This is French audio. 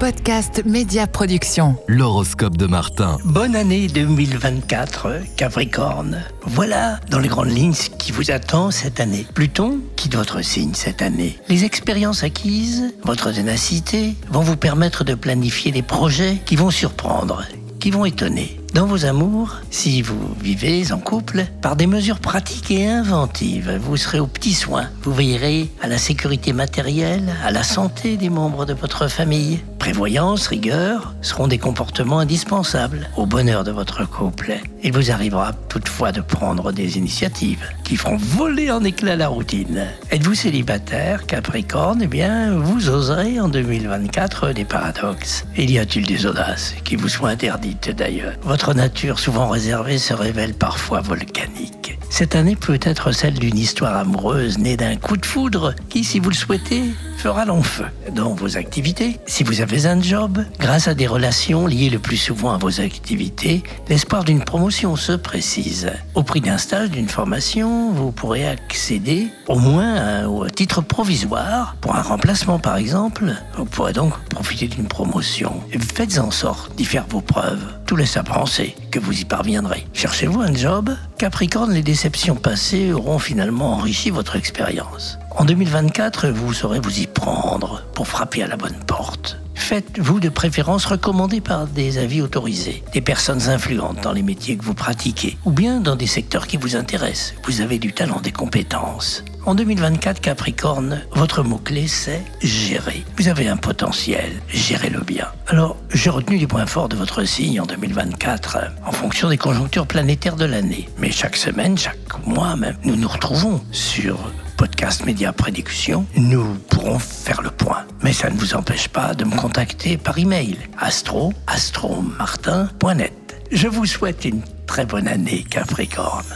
podcast Média Production. L'horoscope de Martin. Bonne année 2024, Capricorne. Voilà, dans les grandes lignes, ce qui vous attend cette année. Pluton quitte votre signe cette année. Les expériences acquises, votre ténacité, vont vous permettre de planifier des projets qui vont surprendre, qui vont étonner. Dans vos amours, si vous vivez en couple, par des mesures pratiques et inventives, vous serez aux petits soins. Vous veillerez à la sécurité matérielle, à la santé des membres de votre famille. Prévoyance, rigueur seront des comportements indispensables au bonheur de votre couple. Il vous arrivera toutefois de prendre des initiatives qui feront voler en éclats la routine. Êtes-vous célibataire, Capricorne? Eh bien, vous oserez en 2024 des paradoxes. Il y a-t-il des audaces qui vous soient interdites d'ailleurs? Votre nature souvent réservée se révèle parfois volcanique. Cette année peut être celle d'une histoire amoureuse née d'un coup de foudre qui, si vous le souhaitez, fera long feu dans vos activités. Si vous avez un job, grâce à des relations liées le plus souvent à vos activités, l'espoir d'une promotion se précise. Au prix d'un stage, d'une formation, vous pourrez accéder au moins au titre provisoire pour un remplacement par exemple. Vous pourrez donc profiter d'une promotion. Faites en sorte d'y faire vos preuves. Tout laisse à penser que vous y parviendrez. Cherchez-vous un job? Capricorne, les déceptions passées auront finalement enrichi votre expérience. En 2024, vous saurez vous y prendre pour frapper à la bonne porte. Faites-vous de préférence recommander par des avis autorisés, des personnes influentes dans les métiers que vous pratiquez, ou bien dans des secteurs qui vous intéressent. Vous avez du talent, des compétences. En 2024, Capricorne, votre mot-clé c'est gérer. Vous avez un potentiel, gérez-le bien. Alors, j'ai retenu les points forts de votre signe en 2024 en fonction des conjonctures planétaires de l'année. Mais chaque semaine, chaque mois même, nous nous retrouvons sur podcast Média Prédiction, nous pourrons faire le point. Mais ça ne vous empêche pas de me contacter par email astro astromartin.net. Je vous souhaite une très bonne année Capricorne.